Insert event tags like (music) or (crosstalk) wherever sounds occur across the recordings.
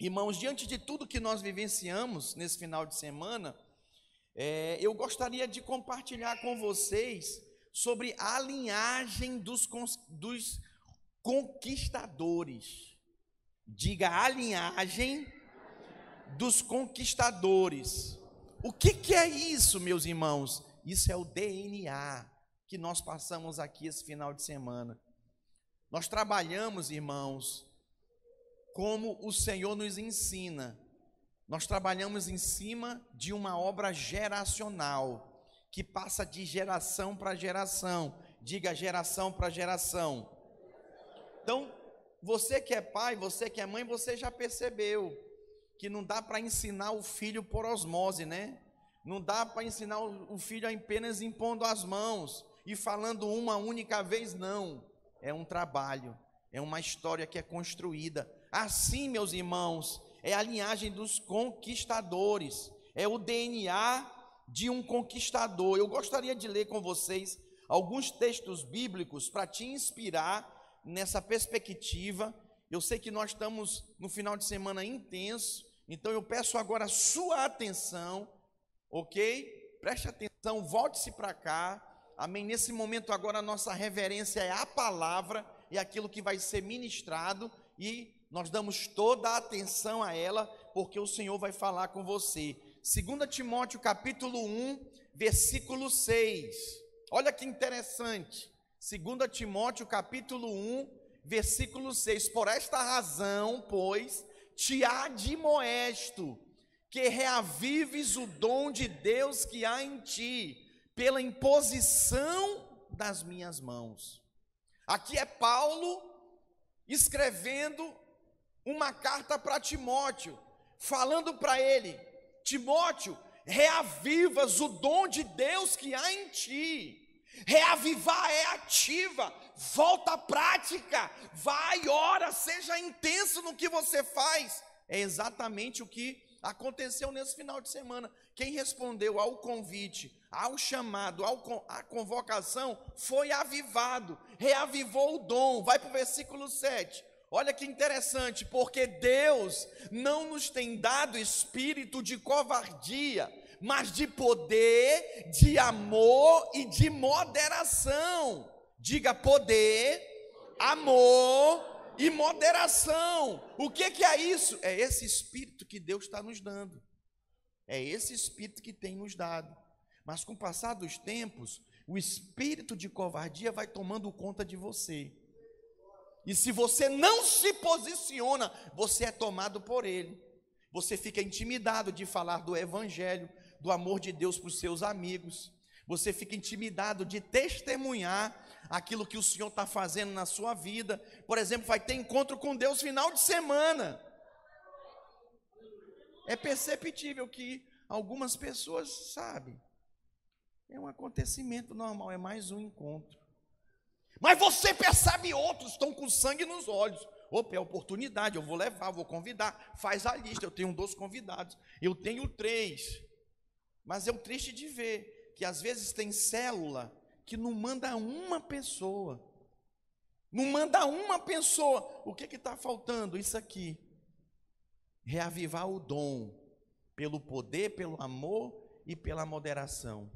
Irmãos, diante de tudo que nós vivenciamos nesse final de semana, é, eu gostaria de compartilhar com vocês sobre a linhagem dos, dos conquistadores. Diga a linhagem dos conquistadores. O que, que é isso, meus irmãos? Isso é o DNA que nós passamos aqui esse final de semana. Nós trabalhamos, irmãos, como o Senhor nos ensina. Nós trabalhamos em cima de uma obra geracional, que passa de geração para geração. Diga geração para geração. Então, você que é pai, você que é mãe, você já percebeu que não dá para ensinar o filho por osmose, né? Não dá para ensinar o filho apenas impondo as mãos e falando uma única vez, não. É um trabalho, é uma história que é construída. Assim, meus irmãos, é a linhagem dos conquistadores, é o DNA de um conquistador. Eu gostaria de ler com vocês alguns textos bíblicos para te inspirar nessa perspectiva. Eu sei que nós estamos no final de semana intenso, então eu peço agora a sua atenção, ok? Preste atenção, volte-se para cá. Amém. Nesse momento agora a nossa reverência é a palavra e aquilo que vai ser ministrado e nós damos toda a atenção a ela, porque o Senhor vai falar com você. 2 Timóteo capítulo 1, versículo 6. Olha que interessante. 2 Timóteo capítulo 1, versículo 6. Por esta razão, pois, te admoesto que reavives o dom de Deus que há em ti, pela imposição das minhas mãos. Aqui é Paulo escrevendo uma carta para Timóteo, falando para ele: Timóteo, reavivas o dom de Deus que há em ti. Reavivar é ativa, volta à prática, vai, ora, seja intenso no que você faz. É exatamente o que aconteceu nesse final de semana. Quem respondeu ao convite, ao chamado, ao, à convocação, foi avivado, reavivou o dom. Vai para o versículo 7. Olha que interessante, porque Deus não nos tem dado espírito de covardia, mas de poder, de amor e de moderação. Diga poder, amor e moderação. O que, que é isso? É esse espírito que Deus está nos dando. É esse espírito que tem nos dado. Mas com o passar dos tempos, o espírito de covardia vai tomando conta de você. E se você não se posiciona, você é tomado por ele. Você fica intimidado de falar do evangelho, do amor de Deus para os seus amigos. Você fica intimidado de testemunhar aquilo que o Senhor está fazendo na sua vida. Por exemplo, vai ter encontro com Deus final de semana. É perceptível que algumas pessoas sabem. É um acontecimento normal, é mais um encontro. Mas você percebe outros estão com sangue nos olhos. Opa, é oportunidade, eu vou levar, vou convidar. Faz a lista, eu tenho dois convidados, eu tenho três. Mas é triste de ver que às vezes tem célula que não manda uma pessoa. Não manda uma pessoa. O que está faltando? Isso aqui. Reavivar o dom, pelo poder, pelo amor e pela moderação.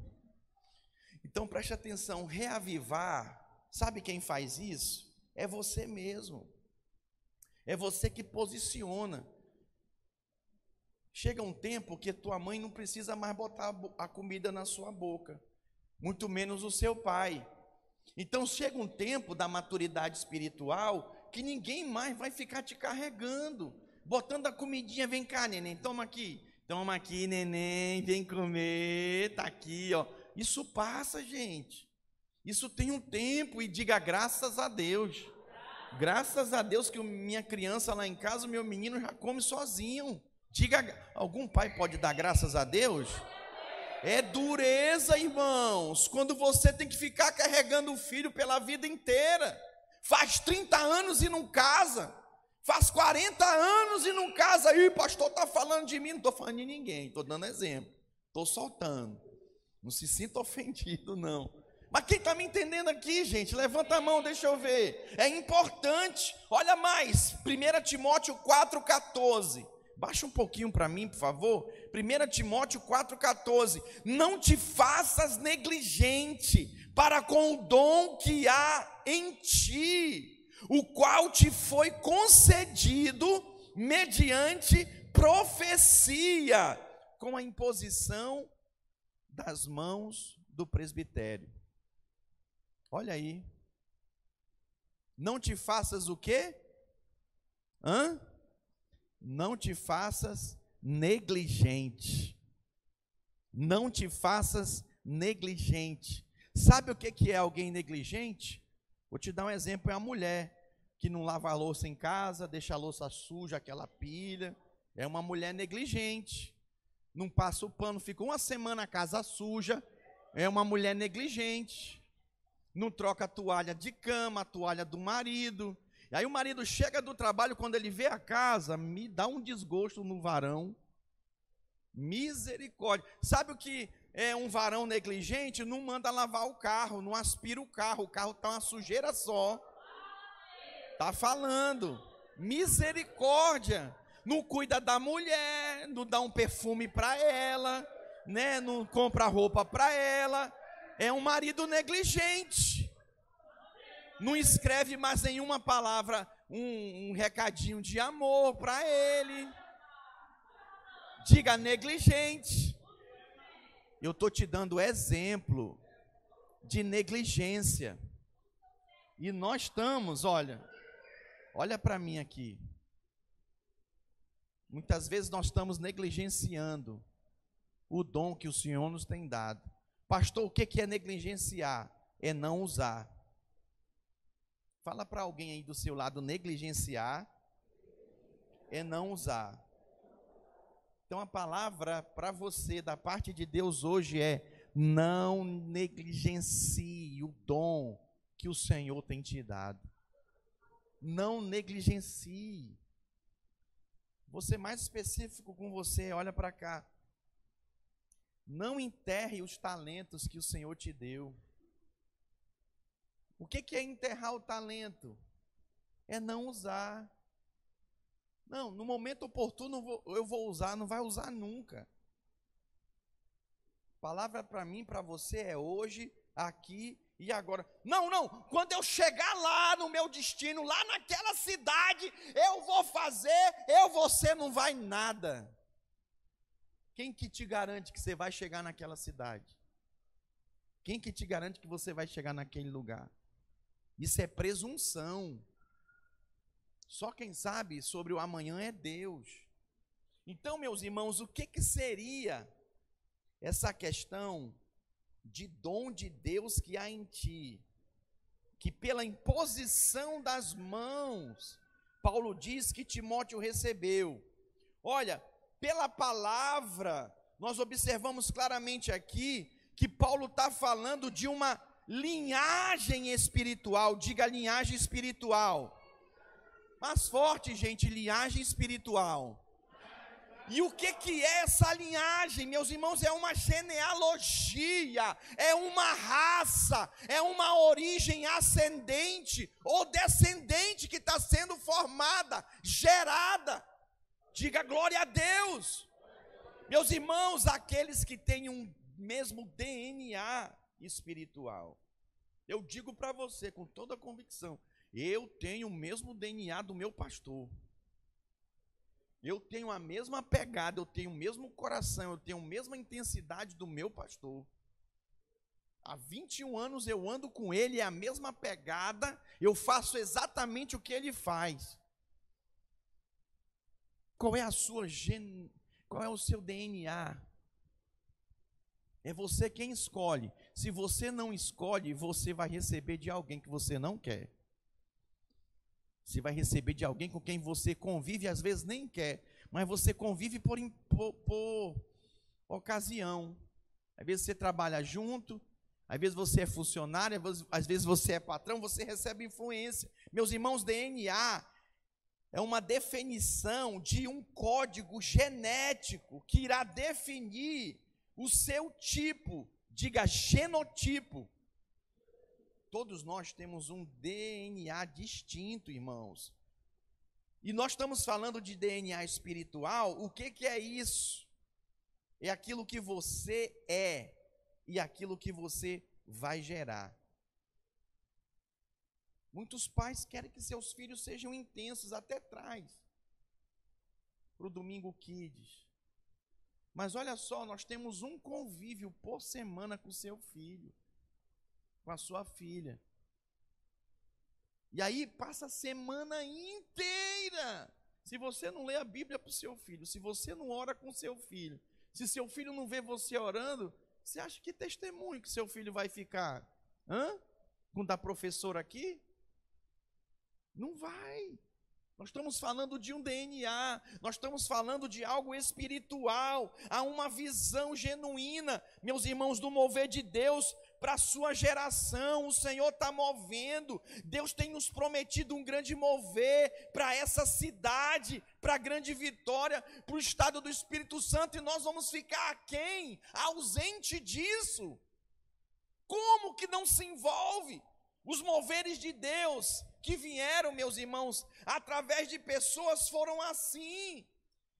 Então preste atenção: reavivar, sabe quem faz isso? É você mesmo. É você que posiciona. Chega um tempo que tua mãe não precisa mais botar a comida na sua boca, muito menos o seu pai. Então chega um tempo da maturidade espiritual que ninguém mais vai ficar te carregando, botando a comidinha, vem cá, neném, toma aqui. Toma aqui, neném, vem comer, tá aqui, ó. Isso passa, gente. Isso tem um tempo e diga graças a Deus. Graças a Deus que minha criança lá em casa, meu menino já come sozinho. Diga, algum pai pode dar graças a Deus? É dureza, irmãos, quando você tem que ficar carregando o filho pela vida inteira. Faz 30 anos e não casa. Faz 40 anos e não casa. Aí, pastor está falando de mim. Não estou falando de ninguém, estou dando exemplo. Estou soltando. Não se sinta ofendido, não. Mas quem está me entendendo aqui, gente? Levanta a mão, deixa eu ver. É importante. Olha mais, 1 Timóteo 4,14. Baixa um pouquinho para mim, por favor. 1 Timóteo 4,14. Não te faças negligente para com o dom que há em ti, o qual te foi concedido mediante profecia, com a imposição das mãos do presbitério. Olha aí. Não te faças o quê? Hã? Não te faças negligente. Não te faças negligente. Sabe o que é alguém negligente? Vou te dar um exemplo: é a mulher que não lava a louça em casa, deixa a louça suja, aquela pilha. É uma mulher negligente. Não passa o pano, fica uma semana a casa suja. É uma mulher negligente. Não troca a toalha de cama, a toalha do marido. E aí o marido chega do trabalho, quando ele vê a casa, me dá um desgosto no varão. Misericórdia. Sabe o que é um varão negligente? Não manda lavar o carro, não aspira o carro, o carro está uma sujeira só. Tá falando. Misericórdia. Não cuida da mulher, não dá um perfume para ela, né? Não compra roupa para ela. É um marido negligente não escreve mais nenhuma palavra, um, um recadinho de amor para ele. Diga negligente. Eu estou te dando exemplo de negligência. E nós estamos, olha, olha para mim aqui. Muitas vezes nós estamos negligenciando o dom que o Senhor nos tem dado. Pastor, o que é negligenciar? É não usar. Fala para alguém aí do seu lado, negligenciar é não usar. Então a palavra para você da parte de Deus hoje é: não negligencie o dom que o Senhor tem te dado. Não negligencie. Ser mais específico com você, olha para cá. Não enterre os talentos que o Senhor te deu. O que, é enterrar o talento? É não usar. Não, no momento oportuno eu vou usar, não vai usar nunca. palavra para mim, para você é hoje, aqui e agora. Não, não, quando eu chegar lá no meu destino, lá naquela cidade, eu vou fazer, eu você não vai nada. Quem que te garante que você vai chegar naquela cidade? Quem que te garante que você vai chegar naquele lugar? Isso é presunção. Só quem sabe sobre o amanhã é Deus. Então, meus irmãos, o que, que seria essa questão de dom de Deus que há em ti? Que pela imposição das mãos, Paulo diz que Timóteo recebeu. Olha, pela palavra, nós observamos claramente aqui que Paulo está falando de uma linhagem espiritual, diga linhagem espiritual. Mais forte, gente, linhagem espiritual. E o que, que é essa linhagem, meus irmãos? É uma genealogia, é uma raça, é uma origem ascendente ou descendente que está sendo formada, gerada. Diga glória a Deus. Meus irmãos, aqueles que têm um mesmo DNA, espiritual. Eu digo para você com toda convicção: eu tenho o mesmo DNA do meu pastor. Eu tenho a mesma pegada, eu tenho o mesmo coração, eu tenho a mesma intensidade do meu pastor. Há 21 anos eu ando com ele, é a mesma pegada, eu faço exatamente o que ele faz. Qual é a sua gen... qual é o seu DNA? É você quem escolhe. Se você não escolhe, você vai receber de alguém que você não quer. Você vai receber de alguém com quem você convive, às vezes nem quer, mas você convive por, por, por ocasião. Às vezes você trabalha junto, às vezes você é funcionário, às vezes você é patrão, você recebe influência. Meus irmãos, DNA é uma definição de um código genético que irá definir o seu tipo, diga genotipo. todos nós temos um DNA distinto, irmãos. E nós estamos falando de DNA espiritual, o que, que é isso? É aquilo que você é e aquilo que você vai gerar. Muitos pais querem que seus filhos sejam intensos até trás. Para o domingo kids. Mas olha só, nós temos um convívio por semana com seu filho, com a sua filha. E aí passa a semana inteira. Se você não lê a Bíblia para o seu filho, se você não ora com seu filho, se seu filho não vê você orando, você acha que testemunho que seu filho vai ficar? Hã? Com da professora aqui? Não vai. Nós estamos falando de um DNA, nós estamos falando de algo espiritual, há uma visão genuína, meus irmãos, do mover de Deus para a sua geração. O Senhor está movendo, Deus tem nos prometido um grande mover para essa cidade, para a grande vitória, para o estado do Espírito Santo, e nós vamos ficar aquém, ausente disso. Como que não se envolve? Os moveres de Deus que vieram, meus irmãos, através de pessoas foram assim.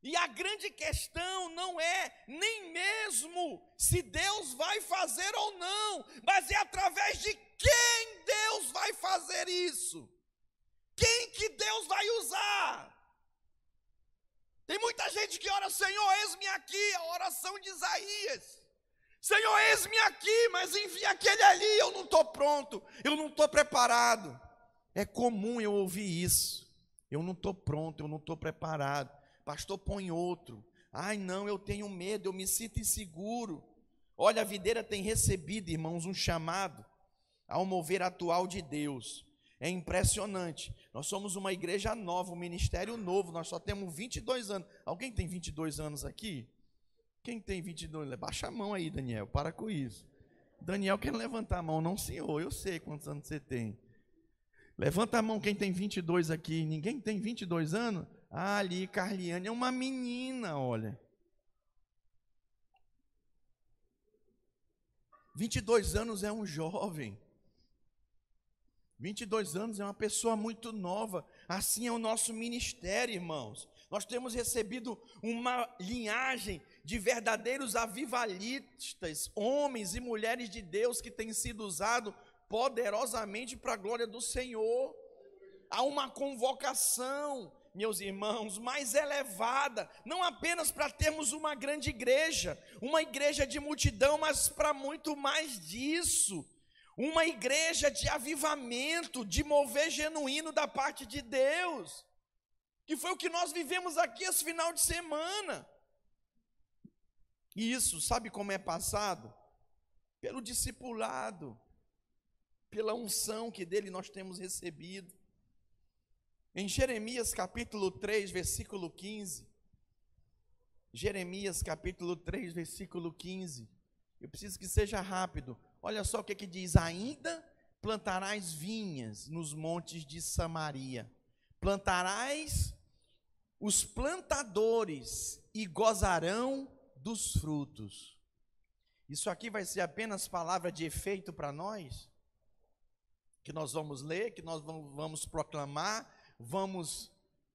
E a grande questão não é nem mesmo se Deus vai fazer ou não, mas é através de quem Deus vai fazer isso. Quem que Deus vai usar? Tem muita gente que ora, Senhor, eis-me aqui, a oração de Isaías. Senhor, eis-me aqui, mas envia aquele ali, eu não estou pronto, eu não estou preparado. É comum eu ouvir isso. Eu não estou pronto, eu não estou preparado. Pastor, põe outro. Ai, não, eu tenho medo, eu me sinto inseguro. Olha, a videira tem recebido, irmãos, um chamado ao mover atual de Deus. É impressionante. Nós somos uma igreja nova, um ministério novo. Nós só temos 22 anos. Alguém tem 22 anos aqui? Quem tem 22? Baixa a mão aí, Daniel, para com isso. Daniel quer levantar a mão, não senhor, eu sei quantos anos você tem. Levanta a mão quem tem 22 aqui. Ninguém tem 22 anos? Ah, ali, Carliane é uma menina, olha. 22 anos é um jovem. 22 anos é uma pessoa muito nova. Assim é o nosso ministério, irmãos. Nós temos recebido uma linhagem de verdadeiros avivalistas, homens e mulheres de Deus que têm sido usados poderosamente para a glória do Senhor. Há uma convocação, meus irmãos, mais elevada, não apenas para termos uma grande igreja, uma igreja de multidão, mas para muito mais disso. Uma igreja de avivamento, de mover genuíno da parte de Deus que foi o que nós vivemos aqui esse final de semana. E isso, sabe como é passado? Pelo discipulado, pela unção que dele nós temos recebido. Em Jeremias capítulo 3, versículo 15. Jeremias capítulo 3, versículo 15. Eu preciso que seja rápido. Olha só o que, que diz: Ainda plantarás vinhas nos montes de Samaria plantarás os plantadores e gozarão dos frutos. Isso aqui vai ser apenas palavra de efeito para nós? Que nós vamos ler, que nós vamos proclamar, vamos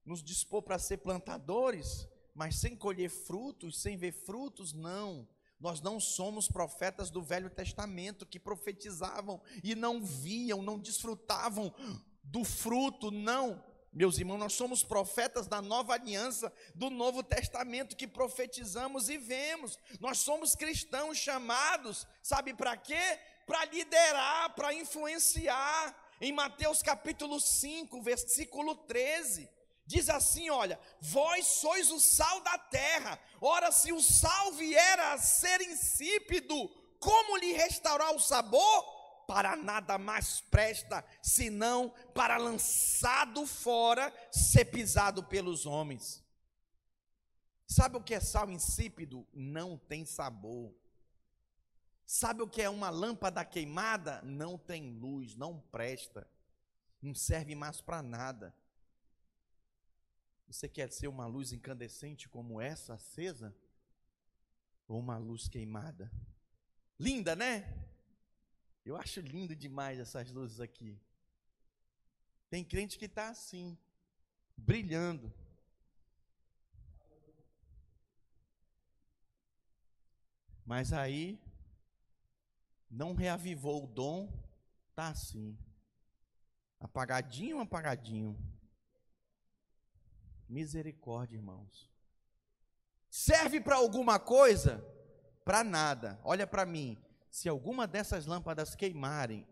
nos dispor para ser plantadores, mas sem colher frutos, sem ver frutos, não. Nós não somos profetas do Velho Testamento que profetizavam e não viam, não desfrutavam do fruto, não. Meus irmãos, nós somos profetas da nova aliança, do Novo Testamento, que profetizamos e vemos. Nós somos cristãos chamados, sabe para quê? Para liderar, para influenciar. Em Mateus capítulo 5, versículo 13, diz assim: Olha, vós sois o sal da terra. Ora, se o sal vier a ser insípido, como lhe restaurar o sabor? Para nada mais presta, senão para lançado fora, ser pisado pelos homens. Sabe o que é sal insípido? Não tem sabor. Sabe o que é uma lâmpada queimada? Não tem luz, não presta. Não serve mais para nada. Você quer ser uma luz incandescente como essa, acesa? Ou uma luz queimada? Linda, né? Eu acho lindo demais essas luzes aqui. Tem crente que está assim, brilhando. Mas aí, não reavivou o dom, está assim. Apagadinho, apagadinho. Misericórdia, irmãos. Serve para alguma coisa? Para nada. Olha para mim. Se alguma dessas lâmpadas queimarem,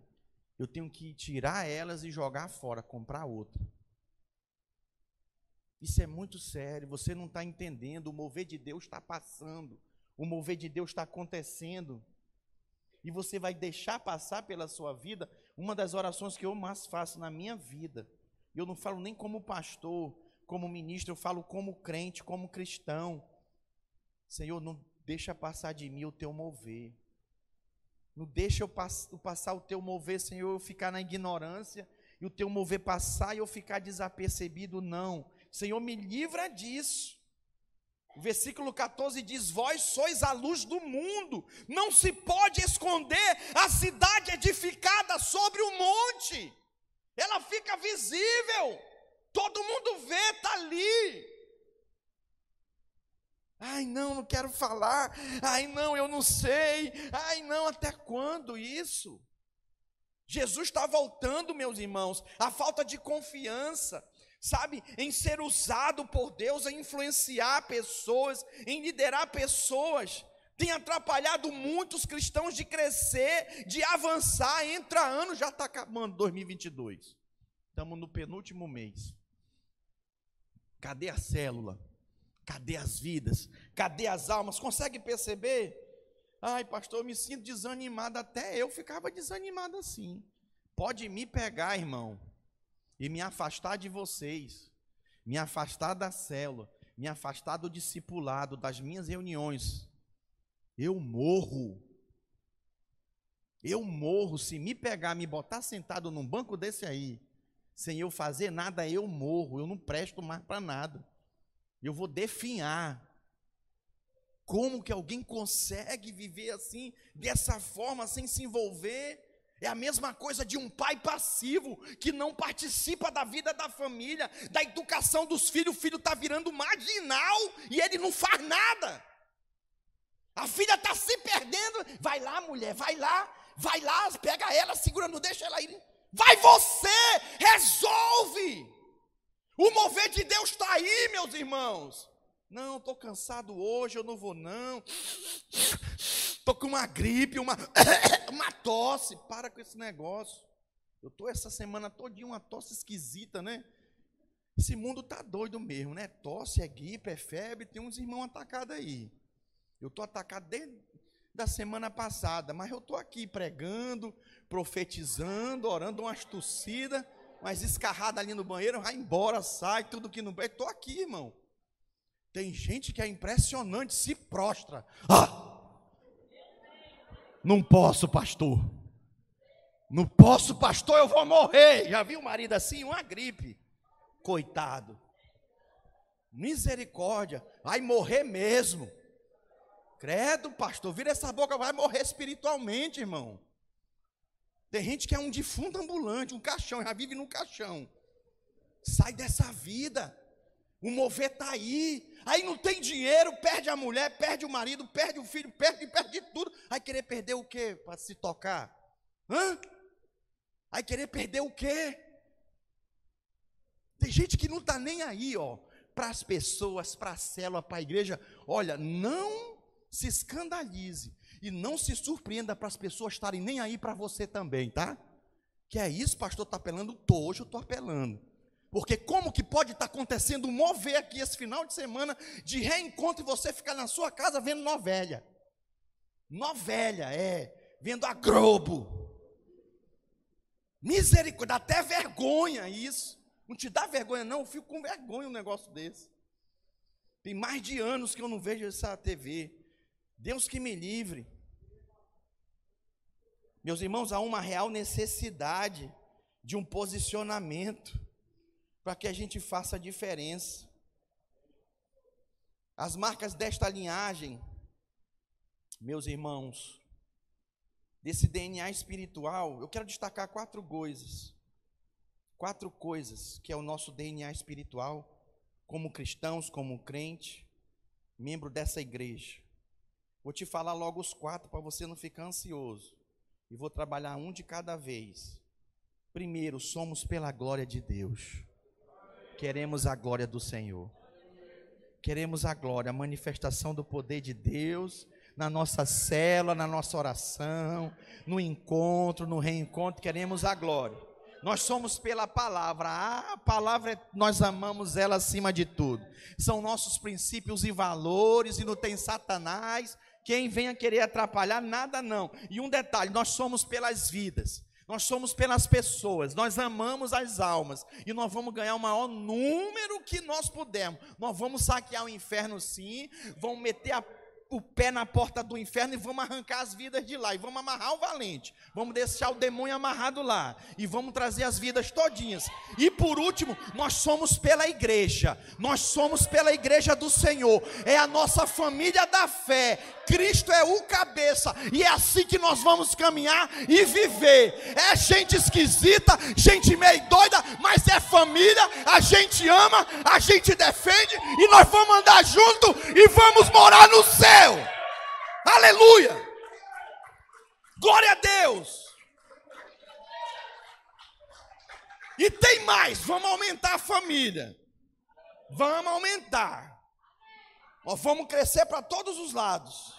eu tenho que tirar elas e jogar fora, comprar outra. Isso é muito sério. Você não está entendendo. O mover de Deus está passando. O mover de Deus está acontecendo. E você vai deixar passar pela sua vida uma das orações que eu mais faço na minha vida. Eu não falo nem como pastor, como ministro, eu falo como crente, como cristão. Senhor, não deixa passar de mim o teu mover. Não deixa eu passar o teu mover, Senhor, eu ficar na ignorância e o teu mover passar e eu ficar desapercebido, não. Senhor, me livra disso. O versículo 14 diz: Vós sois a luz do mundo, não se pode esconder a cidade edificada sobre o monte, ela fica visível. Todo mundo vê, está ali. Ai, não, não quero falar. Ai, não, eu não sei. Ai, não, até quando isso? Jesus está voltando, meus irmãos. A falta de confiança, sabe, em ser usado por Deus, em influenciar pessoas, em liderar pessoas, tem atrapalhado muitos cristãos de crescer, de avançar. Entra ano, já está acabando 2022. Estamos no penúltimo mês. Cadê a célula? Cadê as vidas? Cadê as almas? Consegue perceber? Ai, pastor, eu me sinto desanimado. Até eu ficava desanimado assim. Pode me pegar, irmão, e me afastar de vocês, me afastar da célula, me afastar do discipulado, das minhas reuniões. Eu morro. Eu morro. Se me pegar, me botar sentado num banco desse aí, sem eu fazer nada, eu morro, eu não presto mais para nada. Eu vou definhar. Como que alguém consegue viver assim, dessa forma, sem se envolver? É a mesma coisa de um pai passivo que não participa da vida da família, da educação dos filhos. O filho está virando marginal e ele não faz nada. A filha está se perdendo. Vai lá, mulher, vai lá, vai lá, pega ela, segura, não deixa ela ir. Vai você, resolve. O mover de Deus está aí, meus irmãos. Não, estou cansado hoje, eu não vou não. Estou com uma gripe, uma, (coughs) uma tosse. Para com esse negócio. Eu estou essa semana todinha uma tosse esquisita, né? Esse mundo tá doido mesmo, né? Tosse, é gripe, é febre, tem uns irmãos atacados aí. Eu estou atacado desde da semana passada, mas eu estou aqui pregando, profetizando, orando umas tossidas, mas escarrada ali no banheiro, vai embora, sai, tudo que não. Estou aqui, irmão. Tem gente que é impressionante, se prostra. Ah! Não posso, pastor. Não posso, pastor, eu vou morrer. Já viu o marido assim? Uma gripe. Coitado. Misericórdia. Vai morrer mesmo. Credo, pastor, vira essa boca, vai morrer espiritualmente, irmão. Tem gente que é um defunto ambulante, um caixão, já vive num caixão. Sai dessa vida. O mover está aí. Aí não tem dinheiro, perde a mulher, perde o marido, perde o filho, perde, perde tudo. Aí querer perder o quê para se tocar? Hã? Aí querer perder o quê? Tem gente que não está nem aí, ó, para as pessoas, para a célula, para a igreja. Olha, não se escandalize e não se surpreenda para as pessoas estarem nem aí para você também, tá? Que é isso, pastor, está apelando? Tô, hoje eu estou apelando. Porque como que pode estar tá acontecendo mover aqui esse final de semana de reencontro e você ficar na sua casa vendo novela? Novela, é, vendo a Globo. Misericórdia, dá até vergonha isso. Não te dá vergonha, não? Eu fico com vergonha um negócio desse. Tem mais de anos que eu não vejo essa TV. Deus que me livre. Meus irmãos, há uma real necessidade de um posicionamento para que a gente faça a diferença. As marcas desta linhagem, meus irmãos, desse DNA espiritual, eu quero destacar quatro coisas. Quatro coisas que é o nosso DNA espiritual, como cristãos, como crente, membro dessa igreja. Vou te falar logo os quatro para você não ficar ansioso. E vou trabalhar um de cada vez. Primeiro, somos pela glória de Deus. Queremos a glória do Senhor. Queremos a glória, a manifestação do poder de Deus na nossa célula, na nossa oração, no encontro, no reencontro, queremos a glória. Nós somos pela palavra. A palavra, é, nós amamos ela acima de tudo. São nossos princípios e valores, e não tem Satanás. Quem venha querer atrapalhar, nada não. E um detalhe: nós somos pelas vidas. Nós somos pelas pessoas, nós amamos as almas e nós vamos ganhar o maior número que nós pudermos. Nós vamos saquear o inferno sim, vamos meter a o pé na porta do inferno e vamos arrancar as vidas de lá. E vamos amarrar o valente. Vamos deixar o demônio amarrado lá. E vamos trazer as vidas todinhas. E por último, nós somos pela igreja. Nós somos pela igreja do Senhor. É a nossa família da fé. Cristo é o cabeça. E é assim que nós vamos caminhar e viver. É gente esquisita, gente meio doida, mas é família. A gente ama, a gente defende. E nós vamos andar junto e vamos morar no céu. Aleluia! Glória a Deus! E tem mais, vamos aumentar a família. Vamos aumentar. Nós vamos crescer para todos os lados.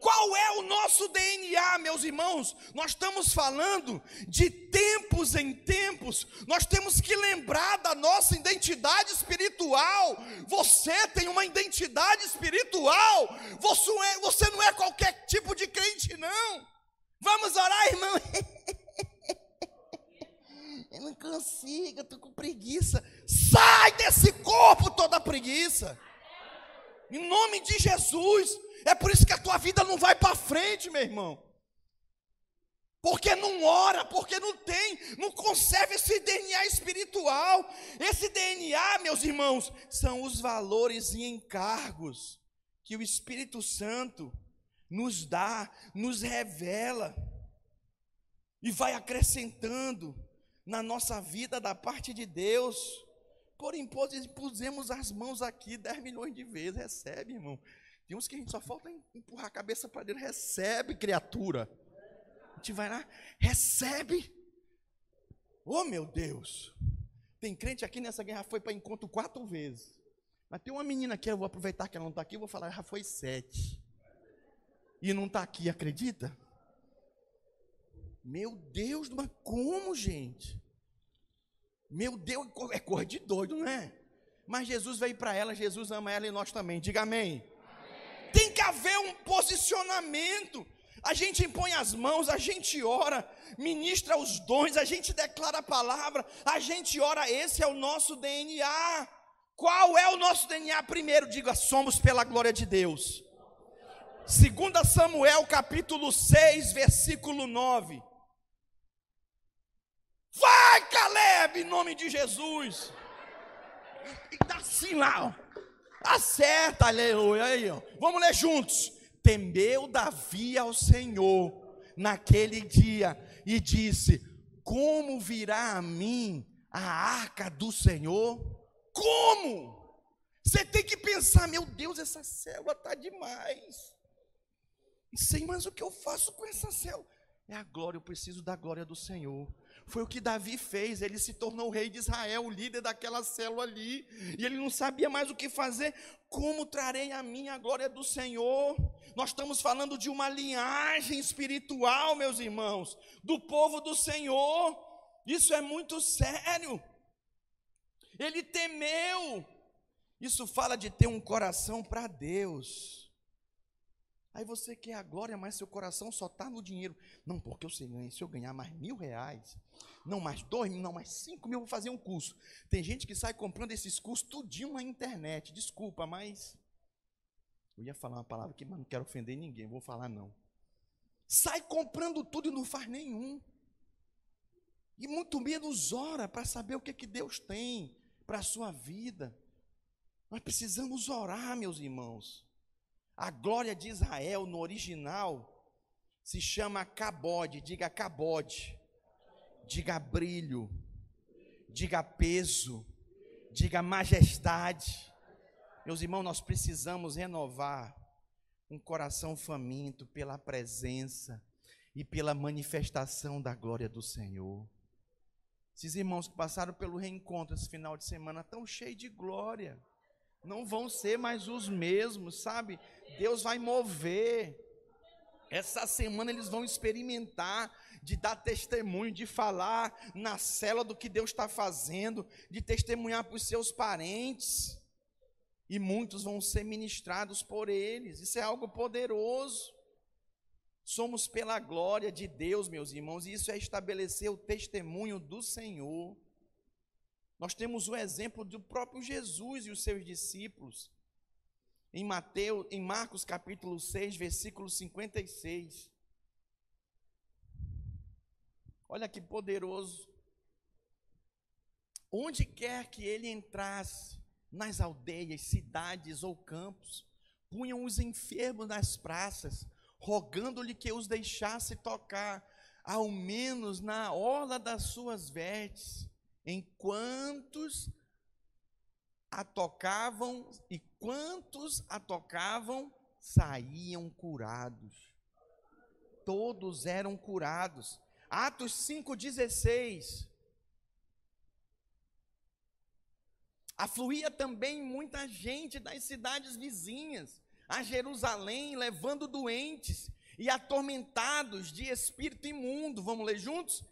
Qual é o nosso DNA, meus irmãos? Nós estamos falando de tempos em tempos, nós temos que lembrar da nossa identidade espiritual. Você tem uma identidade espiritual, você, é, você não é qualquer tipo de crente, não. Vamos orar, irmão? (laughs) Eu não consigo, eu estou com preguiça. Sai desse corpo toda preguiça. Em nome de Jesus. É por isso que a tua vida não vai para frente, meu irmão. Porque não ora, porque não tem, não conserva esse DNA espiritual. Esse DNA, meus irmãos, são os valores e encargos que o Espírito Santo nos dá, nos revela e vai acrescentando na nossa vida da parte de Deus. Porém, pusemos as mãos aqui 10 milhões de vezes, recebe, irmão. Tem uns que a gente só falta empurrar a cabeça para dentro. Recebe, criatura. A gente vai lá, recebe. Oh, meu Deus. Tem crente aqui nessa guerra foi para encontro quatro vezes. Mas tem uma menina aqui, eu vou aproveitar que ela não está aqui, eu vou falar, já foi sete. E não está aqui, acredita? Meu Deus, mas como, gente? Meu Deus, é cor de doido, não é? Mas Jesus veio para ela, Jesus ama ela e nós também. Diga amém. Que haver um posicionamento. A gente impõe as mãos, a gente ora, ministra os dons, a gente declara a palavra, a gente ora, esse é o nosso DNA. Qual é o nosso DNA? Primeiro, diga, somos pela glória de Deus. 2 Samuel capítulo 6, versículo 9. Vai, Caleb, em nome de Jesus. E dá assim lá, ó. Acerta, aleluia. Aí, ó. Vamos ler juntos. Temeu Davi ao Senhor naquele dia e disse: Como virá a mim a arca do Senhor? Como? Você tem que pensar, meu Deus, essa célula está demais. Não sei mais o que eu faço com essa célula. É a glória, eu preciso da glória do Senhor. Foi o que Davi fez, ele se tornou rei de Israel, o líder daquela célula ali, e ele não sabia mais o que fazer. Como trarei a minha glória do Senhor? Nós estamos falando de uma linhagem espiritual, meus irmãos, do povo do Senhor. Isso é muito sério. Ele temeu. Isso fala de ter um coração para Deus. Aí você quer a glória, mas seu coração só está no dinheiro. Não, porque eu sei, se eu ganhar mais mil reais, não mais dois mil, não mais cinco mil, eu vou fazer um curso. Tem gente que sai comprando esses cursos tudinho na internet. Desculpa, mas eu ia falar uma palavra aqui, mas não quero ofender ninguém, vou falar não. Sai comprando tudo e não faz nenhum. E muito menos ora para saber o que, que Deus tem para a sua vida. Nós precisamos orar, meus irmãos. A glória de Israel no original se chama cabode, diga cabode, diga brilho, diga peso, diga majestade. Meus irmãos, nós precisamos renovar um coração faminto pela presença e pela manifestação da glória do Senhor. Esses irmãos que passaram pelo reencontro esse final de semana tão cheio de glória, não vão ser mais os mesmos, sabe? Deus vai mover. Essa semana eles vão experimentar de dar testemunho, de falar na cela do que Deus está fazendo, de testemunhar para os seus parentes. E muitos vão ser ministrados por eles. Isso é algo poderoso. Somos pela glória de Deus, meus irmãos, e isso é estabelecer o testemunho do Senhor. Nós temos o exemplo do próprio Jesus e os seus discípulos. Em Mateus, em Marcos capítulo 6, versículo 56. Olha que poderoso. Onde quer que ele entrasse, nas aldeias, cidades ou campos, punham os enfermos nas praças, rogando-lhe que os deixasse tocar, ao menos na orla das suas vestes, enquanto a tocavam e quantos a tocavam saíam curados. Todos eram curados. Atos 5,16. Afluía também muita gente das cidades vizinhas a Jerusalém, levando doentes e atormentados de espírito imundo. Vamos ler juntos?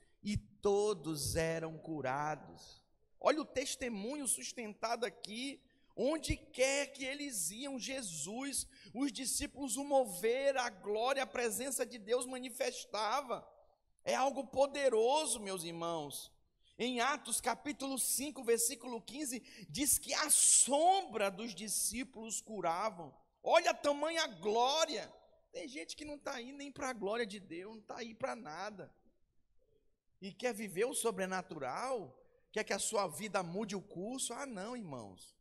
Todos eram curados. Olha o testemunho sustentado aqui. Onde quer que eles iam, Jesus, os discípulos o mover, a glória, a presença de Deus manifestava. É algo poderoso, meus irmãos. Em Atos capítulo 5, versículo 15, diz que a sombra dos discípulos curavam. Olha a tamanha glória. Tem gente que não está aí nem para a glória de Deus, não está aí para nada. E quer viver o sobrenatural? Quer que a sua vida mude o curso? Ah, não, irmãos.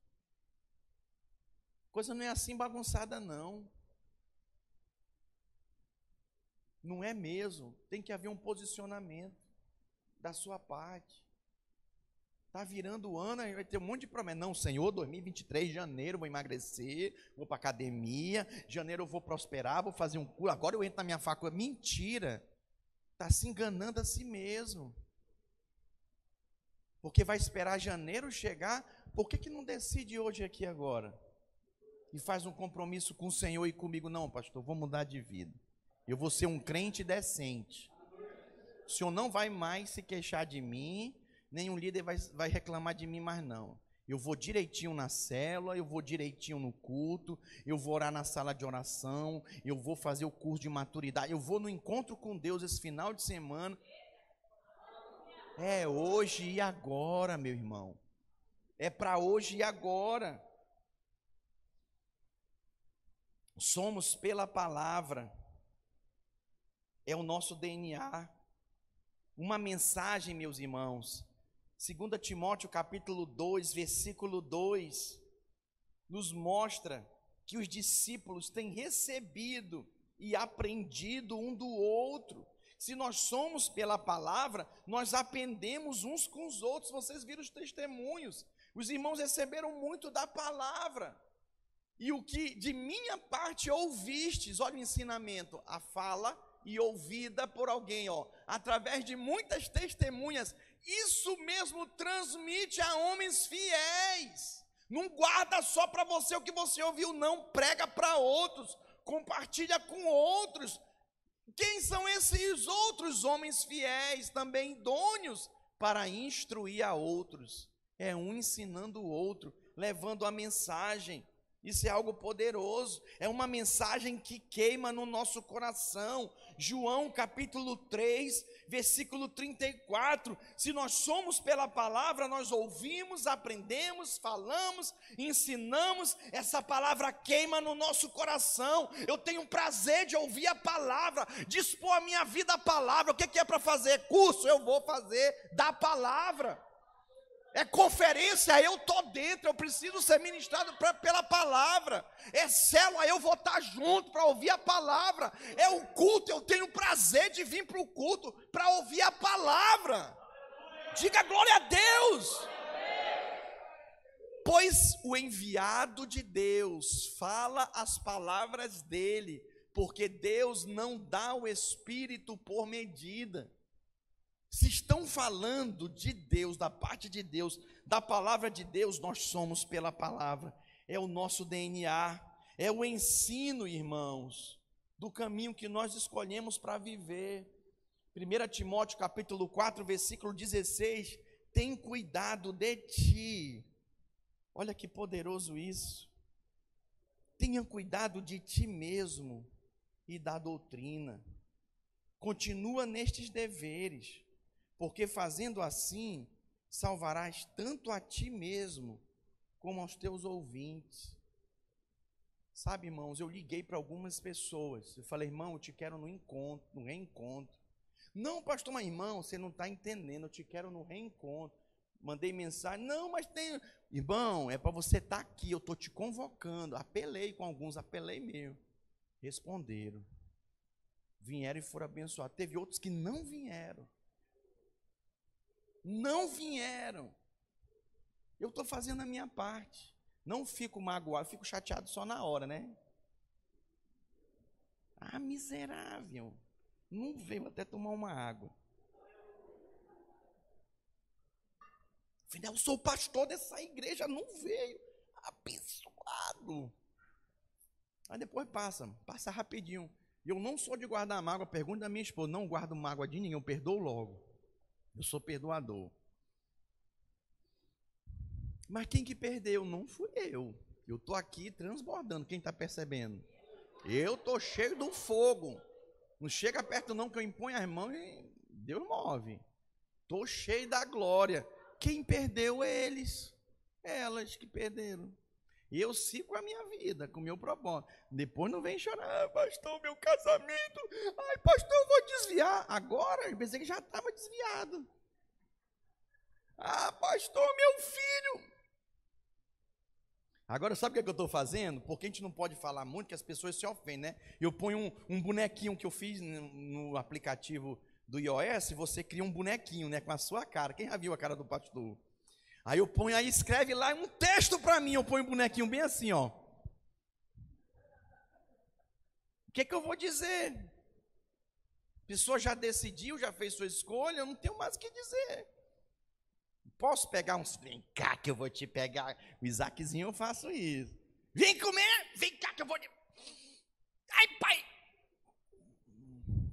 Coisa não é assim bagunçada, não. Não é mesmo. Tem que haver um posicionamento da sua parte. Está virando o ano, vai ter um monte de promessa. Não, Senhor, 2023, janeiro vou emagrecer, vou para academia, janeiro eu vou prosperar, vou fazer um curso, agora eu entro na minha faculdade. Mentira! Está se enganando a si mesmo. Porque vai esperar janeiro chegar, por que, que não decide hoje aqui agora? E faz um compromisso com o Senhor e comigo, não, pastor, vou mudar de vida. Eu vou ser um crente decente. O Senhor não vai mais se queixar de mim, nenhum líder vai, vai reclamar de mim mais não. Eu vou direitinho na célula, eu vou direitinho no culto, eu vou orar na sala de oração, eu vou fazer o curso de maturidade, eu vou no encontro com Deus esse final de semana. É hoje e agora, meu irmão. É para hoje e agora. Somos pela palavra. É o nosso DNA. Uma mensagem, meus irmãos, 2 Timóteo capítulo 2, versículo 2, nos mostra que os discípulos têm recebido e aprendido um do outro. Se nós somos pela palavra, nós aprendemos uns com os outros. Vocês viram os testemunhos. Os irmãos receberam muito da palavra. E o que de minha parte ouvistes, olha o ensinamento, a fala e ouvida por alguém, ó, através de muitas testemunhas, isso mesmo transmite a homens fiéis. Não guarda só para você o que você ouviu, não. Prega para outros, compartilha com outros. Quem são esses outros homens fiéis, também idôneos, para instruir a outros? É um ensinando o outro, levando a mensagem. Isso é algo poderoso, é uma mensagem que queima no nosso coração. João capítulo 3, versículo 34. Se nós somos pela palavra, nós ouvimos, aprendemos, falamos, ensinamos, essa palavra queima no nosso coração. Eu tenho prazer de ouvir a palavra, dispor a minha vida à palavra. O que é para fazer? Curso, eu vou fazer da palavra. É conferência, eu tô dentro, eu preciso ser ministrado pra, pela palavra. É célula, eu vou estar junto para ouvir a palavra. É o culto, eu tenho prazer de vir para o culto para ouvir a palavra. Diga glória a Deus. Pois o enviado de Deus fala as palavras dele, porque Deus não dá o espírito por medida. Se estão falando de Deus, da parte de Deus, da palavra de Deus, nós somos pela palavra. É o nosso DNA, é o ensino, irmãos, do caminho que nós escolhemos para viver. 1 Timóteo capítulo 4, versículo 16, tem cuidado de ti. Olha que poderoso isso. Tenha cuidado de ti mesmo e da doutrina. Continua nestes deveres porque fazendo assim, salvarás tanto a ti mesmo, como aos teus ouvintes. Sabe, irmãos, eu liguei para algumas pessoas. Eu falei, irmão, eu te quero no encontro, no reencontro. Não, pastor, mas irmão, você não está entendendo, eu te quero no reencontro. Mandei mensagem, não, mas tem. Irmão, é para você estar tá aqui, eu estou te convocando. Apelei com alguns, apelei mesmo. Responderam. Vieram e foram abençoados. Teve outros que não vieram não vieram. Eu estou fazendo a minha parte. Não fico magoado, fico chateado só na hora, né? Ah, miserável. Não veio até tomar uma água. Afinal, eu sou pastor dessa igreja, não veio. Abençoado. Aí depois passa, passa rapidinho. Eu não sou de guardar mágoa, pergunta da minha esposa, não guardo mágoa de ninguém, eu perdoo logo. Eu sou perdoador. Mas quem que perdeu? Não fui eu. Eu estou aqui transbordando. Quem está percebendo? Eu estou cheio do fogo. Não chega perto não que eu imponho as mãos e Deus move. Estou cheio da glória. Quem perdeu eles? Elas que perderam. Eu sigo a minha vida, com o meu propósito. Depois não vem chorar, ah, pastor, meu casamento. Ai, pastor, eu vou desviar. Agora, eu pensei que já estava desviado. Ah, pastor, meu filho. Agora, sabe o que, é eu estou fazendo? Porque a gente não pode falar muito, que as pessoas se ofendem, né? Eu ponho um, um bonequinho que eu fiz no, no, aplicativo do iOS, você cria um bonequinho, né? Com a sua cara. Quem já viu a cara do pastor? Aí eu ponho, aí escreve lá um texto para mim, eu ponho um bonequinho bem assim, ó. O que, é que eu vou dizer? A pessoa já decidiu, já fez sua escolha, eu não tenho mais o que dizer. Posso pegar uns. Vem cá que eu vou te pegar. O Isaaczinho eu faço isso. Vem comer, vem cá que eu vou. Te... Ai, pai!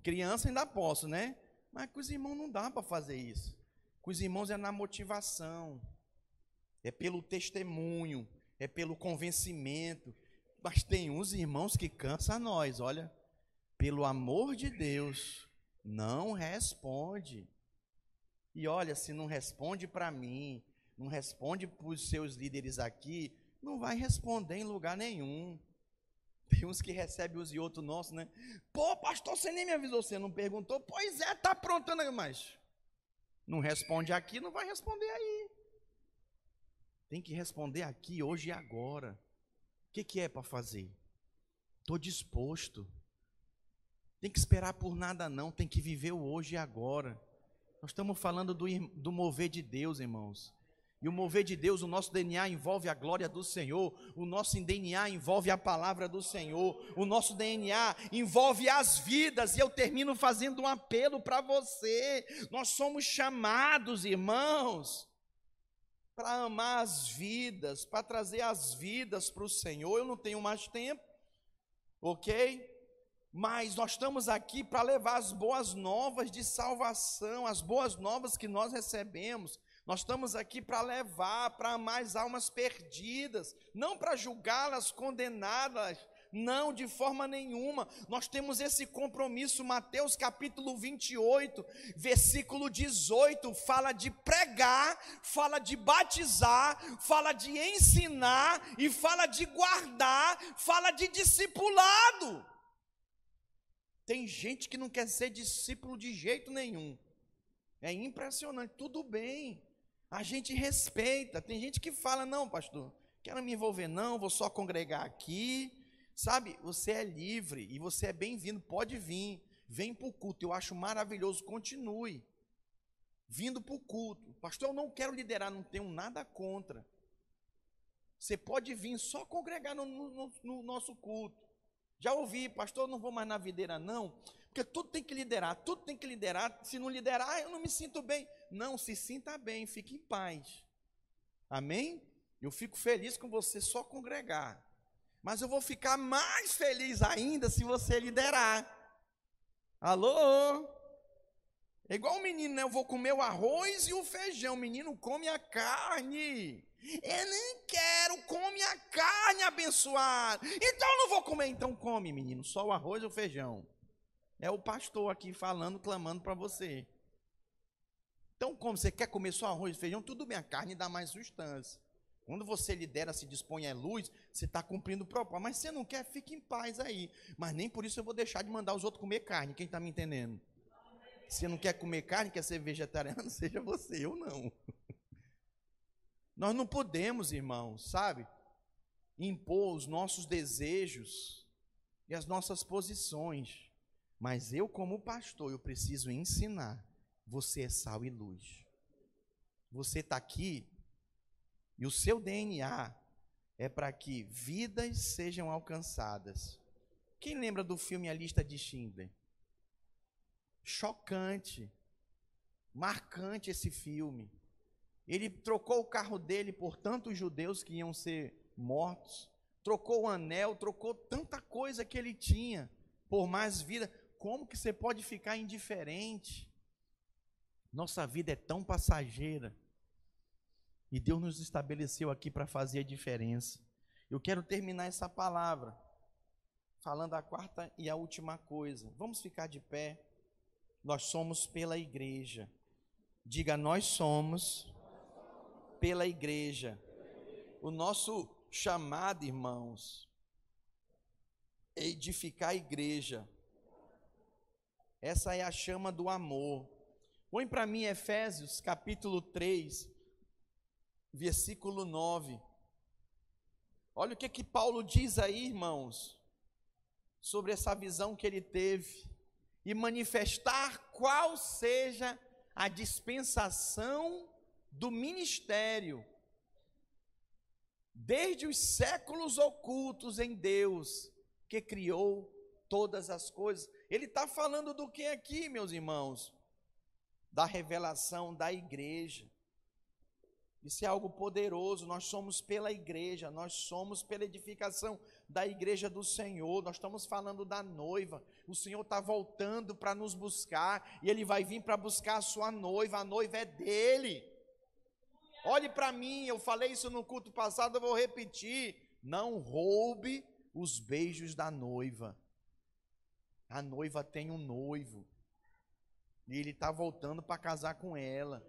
Criança ainda posso, né? Mas com os irmãos não dá para fazer isso. Com os irmãos é na motivação é pelo testemunho, é pelo convencimento. Mas tem uns irmãos que cansam a nós, olha, pelo amor de Deus, não responde. E olha, se não responde para mim, não responde para os seus líderes aqui, não vai responder em lugar nenhum. Tem uns que recebem os e outros nossos, né? Pô, pastor, você nem me avisou, você não perguntou? Pois é, tá aprontando, mas não responde aqui, não vai responder aí. Tem que responder aqui, hoje e agora. O que, que é para fazer? Estou disposto. Tem que esperar por nada, não. Tem que viver o hoje e agora. Nós estamos falando do, do mover de Deus, irmãos. E o mover de Deus, o nosso DNA envolve a glória do Senhor, o nosso DNA envolve a palavra do Senhor, o nosso DNA envolve as vidas, e eu termino fazendo um apelo para você. Nós somos chamados, irmãos, para amar as vidas, para trazer as vidas para o Senhor. Eu não tenho mais tempo, ok? Mas nós estamos aqui para levar as boas novas de salvação, as boas novas que nós recebemos. Nós estamos aqui para levar, para amar as almas perdidas, não para julgá-las, condená-las, não, de forma nenhuma. Nós temos esse compromisso. Mateus capítulo 28, versículo 18, fala de pregar, fala de batizar, fala de ensinar e fala de guardar, fala de discipulado. Tem gente que não quer ser discípulo de jeito nenhum. É impressionante, tudo bem. A gente respeita. Tem gente que fala: não, pastor, quero me envolver, não, vou só congregar aqui. Sabe, você é livre e você é bem-vindo, pode vir. Vem para o culto, eu acho maravilhoso, continue. Vindo para o culto. Pastor, eu não quero liderar, não tenho nada contra. Você pode vir só congregar no, no, no nosso culto. Já ouvi, pastor, eu não vou mais na videira, não, porque tudo tem que liderar, tudo tem que liderar. Se não liderar, eu não me sinto bem. Não, se sinta bem, fique em paz. Amém? Eu fico feliz com você só congregar. Mas eu vou ficar mais feliz ainda se você liderar. Alô? É igual o menino, né? Eu vou comer o arroz e o feijão. O menino come a carne. Eu não quero, come a carne abençoada. Então eu não vou comer. Então come, menino, só o arroz e o feijão. É o pastor aqui falando, clamando para você. Então, como você quer comer só arroz e feijão, tudo bem, a carne dá mais substância. Quando você lidera, se dispõe à luz, você está cumprindo o propósito. Mas você não quer, fique em paz aí. Mas nem por isso eu vou deixar de mandar os outros comer carne. Quem está me entendendo? Se não quer comer carne, quer ser vegetariano, (laughs) seja você, eu não. Nós não podemos, irmãos, sabe, impor os nossos desejos e as nossas posições. Mas eu, como pastor, eu preciso ensinar. Você é sal e luz. Você está aqui e o seu DNA é para que vidas sejam alcançadas. Quem lembra do filme A Lista de Schindler? Chocante, marcante esse filme. Ele trocou o carro dele por tantos judeus que iam ser mortos, trocou o anel, trocou tanta coisa que ele tinha por mais vida. Como que você pode ficar indiferente? Nossa vida é tão passageira. E Deus nos estabeleceu aqui para fazer a diferença. Eu quero terminar essa palavra falando a quarta e a última coisa. Vamos ficar de pé. Nós somos pela igreja. Diga, nós somos pela igreja. O nosso chamado, irmãos, é edificar a igreja. Essa é a chama do amor. Põe para mim Efésios capítulo 3, versículo 9. Olha o que que Paulo diz aí, irmãos, sobre essa visão que ele teve e manifestar qual seja a dispensação do ministério, desde os séculos ocultos em Deus, que criou todas as coisas. Ele está falando do que aqui, meus irmãos? Da revelação da igreja. Isso é algo poderoso. Nós somos pela igreja, nós somos pela edificação da igreja do Senhor. Nós estamos falando da noiva. O Senhor está voltando para nos buscar e Ele vai vir para buscar a sua noiva. A noiva é dele. Olhe para mim, eu falei isso no culto passado, eu vou repetir. Não roube os beijos da noiva. A noiva tem um noivo. E ele está voltando para casar com ela.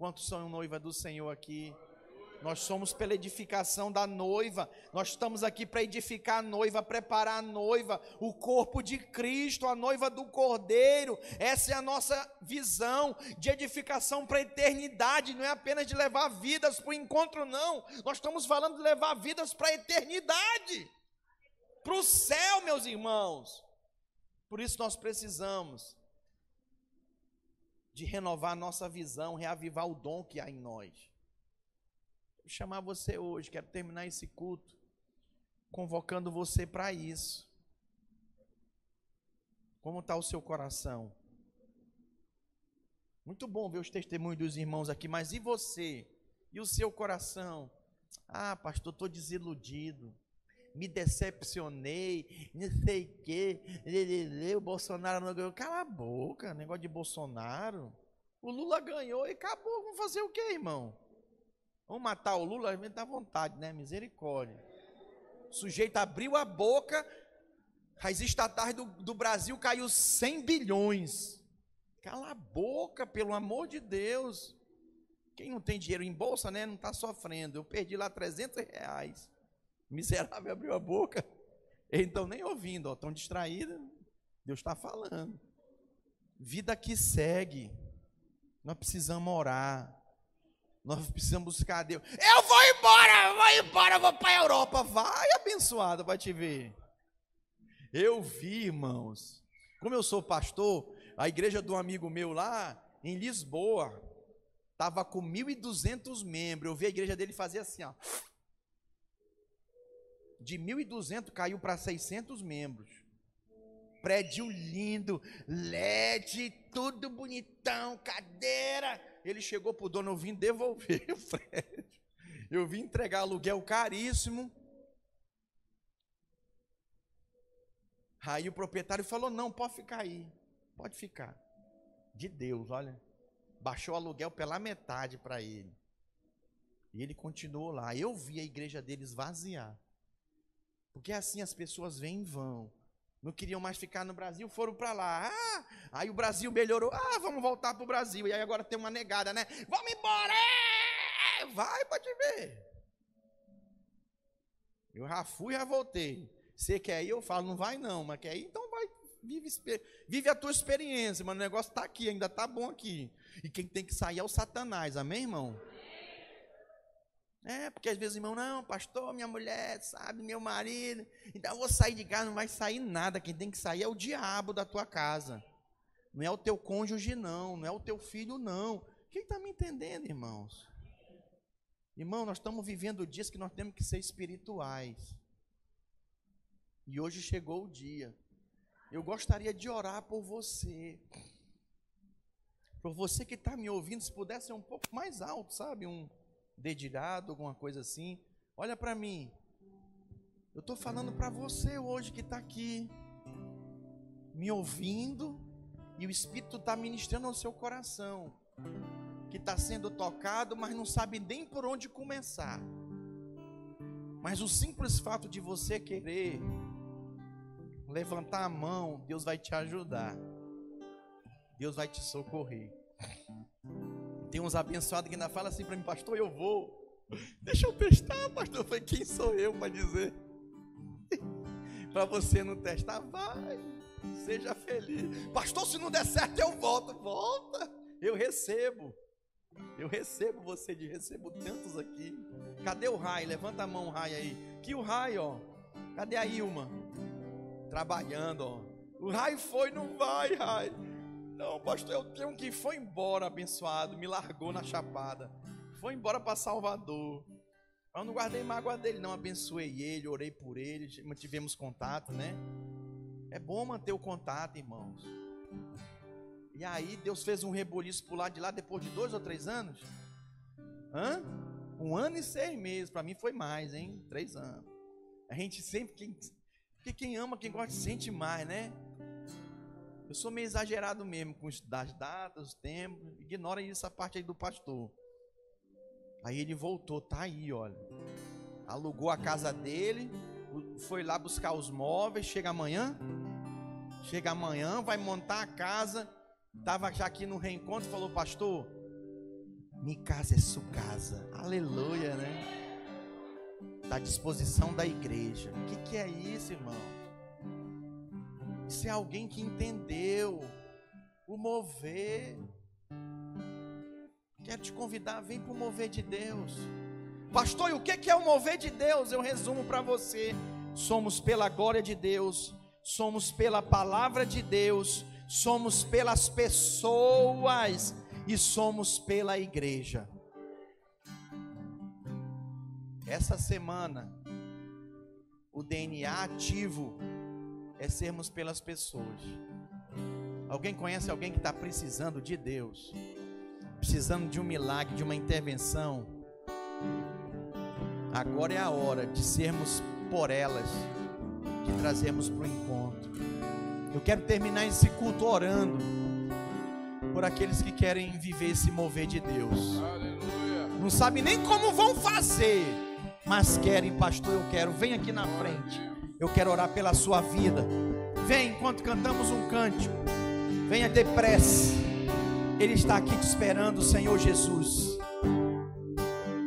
Quantos são noiva do Senhor aqui? Nós somos pela edificação da noiva. Nós estamos aqui para edificar a noiva, preparar a noiva, o corpo de Cristo, a noiva do Cordeiro. Essa é a nossa visão de edificação para a eternidade. Não é apenas de levar vidas para o encontro, não. Nós estamos falando de levar vidas para a eternidade, para o céu, meus irmãos. Por isso nós precisamos de renovar a nossa visão, reavivar o dom que há em nós chamar você hoje, quero terminar esse culto convocando você para isso. Como está o seu coração? Muito bom ver os testemunhos dos irmãos aqui, mas e você? E o seu coração? Ah, pastor, estou desiludido, me decepcionei, não sei o quê, o Bolsonaro não ganhou. Cala a boca, negócio de Bolsonaro. O Lula ganhou e acabou. Vamos fazer o quê, irmão? Vamos matar o Lula, a gente dá vontade, né? Misericórdia. O sujeito abriu a boca, raiz estatais do, do Brasil caiu 100 bilhões. Cala a boca, pelo amor de Deus. Quem não tem dinheiro em bolsa, né? Não está sofrendo. Eu perdi lá 300 reais. Miserável abriu a boca. Eles estão nem ouvindo, ó, estão distraídos. Deus está falando. Vida que segue. Nós precisamos orar. Nós precisamos buscar Deus. Eu vou embora, eu vou embora, eu vou para a Europa. Vai, abençoado, vai te ver. Eu vi, irmãos. Como eu sou pastor, a igreja do amigo meu lá em Lisboa estava com 1.200 membros. Eu vi a igreja dele fazer assim, ó. De 1.200 caiu para 600 membros. Prédio lindo, LED, tudo bonitão, cadeira. Ele chegou para o dono, eu vim devolver (laughs) o prédio. Eu vim entregar aluguel caríssimo. Aí o proprietário falou: não, pode ficar aí. Pode ficar. De Deus, olha. Baixou o aluguel pela metade para ele. E ele continuou lá. Eu vi a igreja deles vaziar. Porque assim as pessoas vêm e vão. Não queriam mais ficar no Brasil, foram para lá. Ah, aí o Brasil melhorou. Ah, vamos voltar para o Brasil. E aí agora tem uma negada, né? Vamos embora! É! Vai, pode ver. Eu já fui, já voltei. Você quer ir? Eu falo, não vai não, mas quer ir? Então vai, vive, vive a tua experiência, mas o negócio está aqui, ainda está bom aqui. E quem tem que sair é o Satanás, amém, irmão? É, porque às vezes, irmão, não, pastor, minha mulher, sabe, meu marido, então eu vou sair de casa, não vai sair nada. Quem tem que sair é o diabo da tua casa. Não é o teu cônjuge, não, não é o teu filho, não. Quem está me entendendo, irmãos? Irmão, nós estamos vivendo dias que nós temos que ser espirituais. E hoje chegou o dia. Eu gostaria de orar por você. Por você que está me ouvindo, se pudesse ser um pouco mais alto, sabe? Um dedilhado, alguma coisa assim. Olha para mim. Eu estou falando para você hoje que está aqui, me ouvindo, e o Espírito está ministrando ao seu coração, que está sendo tocado, mas não sabe nem por onde começar. Mas o simples fato de você querer levantar a mão, Deus vai te ajudar. Deus vai te socorrer. Tem uns abençoados que ainda falam assim para mim, pastor, eu vou. (laughs) Deixa eu testar, pastor. Eu falei, quem sou eu para dizer? (laughs) para você não testar, vai. Seja feliz. Pastor, se não der certo, eu volto. Volta. Eu recebo. Eu recebo você de recebo tantos aqui. Cadê o raio? Levanta a mão, o raio aí. Que o raio, ó. Cadê a Ilma? Trabalhando, ó. O raio foi, não vai, raio. Não, pastor, eu tenho que foi embora, abençoado, me largou na chapada. Foi embora para Salvador. Eu não guardei mágoa dele, não. Abençoei ele, orei por ele, mantivemos contato, né? É bom manter o contato, irmãos. E aí Deus fez um reboliço por lá de lá depois de dois ou três anos. Hã? Um ano e seis meses. Para mim foi mais, hein? Três anos. A gente sempre. Quem, porque quem ama, quem gosta, sente mais, né? Eu sou meio exagerado mesmo com as datas, os tempos. Ignora essa parte aí do pastor. Aí ele voltou, tá aí, olha. Alugou a casa dele, foi lá buscar os móveis. Chega amanhã. Chega amanhã, vai montar a casa. Tava já aqui no reencontro, falou, pastor, minha casa é sua casa. Aleluia, né? Está à disposição da igreja. O que, que é isso, irmão? Isso é alguém que entendeu o mover. Quero te convidar, vem para o mover de Deus. Pastor, e o que é o mover de Deus? Eu resumo para você: somos pela glória de Deus, somos pela palavra de Deus, somos pelas pessoas e somos pela igreja. Essa semana, o DNA ativo é sermos pelas pessoas. Alguém conhece alguém que está precisando de Deus, precisando de um milagre, de uma intervenção? Agora é a hora de sermos por elas, de trazermos para o encontro. Eu quero terminar esse culto orando por aqueles que querem viver esse mover de Deus. Aleluia. Não sabe nem como vão fazer, mas querem, pastor, eu quero. Vem aqui na frente. Eu quero orar pela sua vida. Vem enquanto cantamos um cântico. Venha depressa. Ele está aqui te esperando, Senhor Jesus.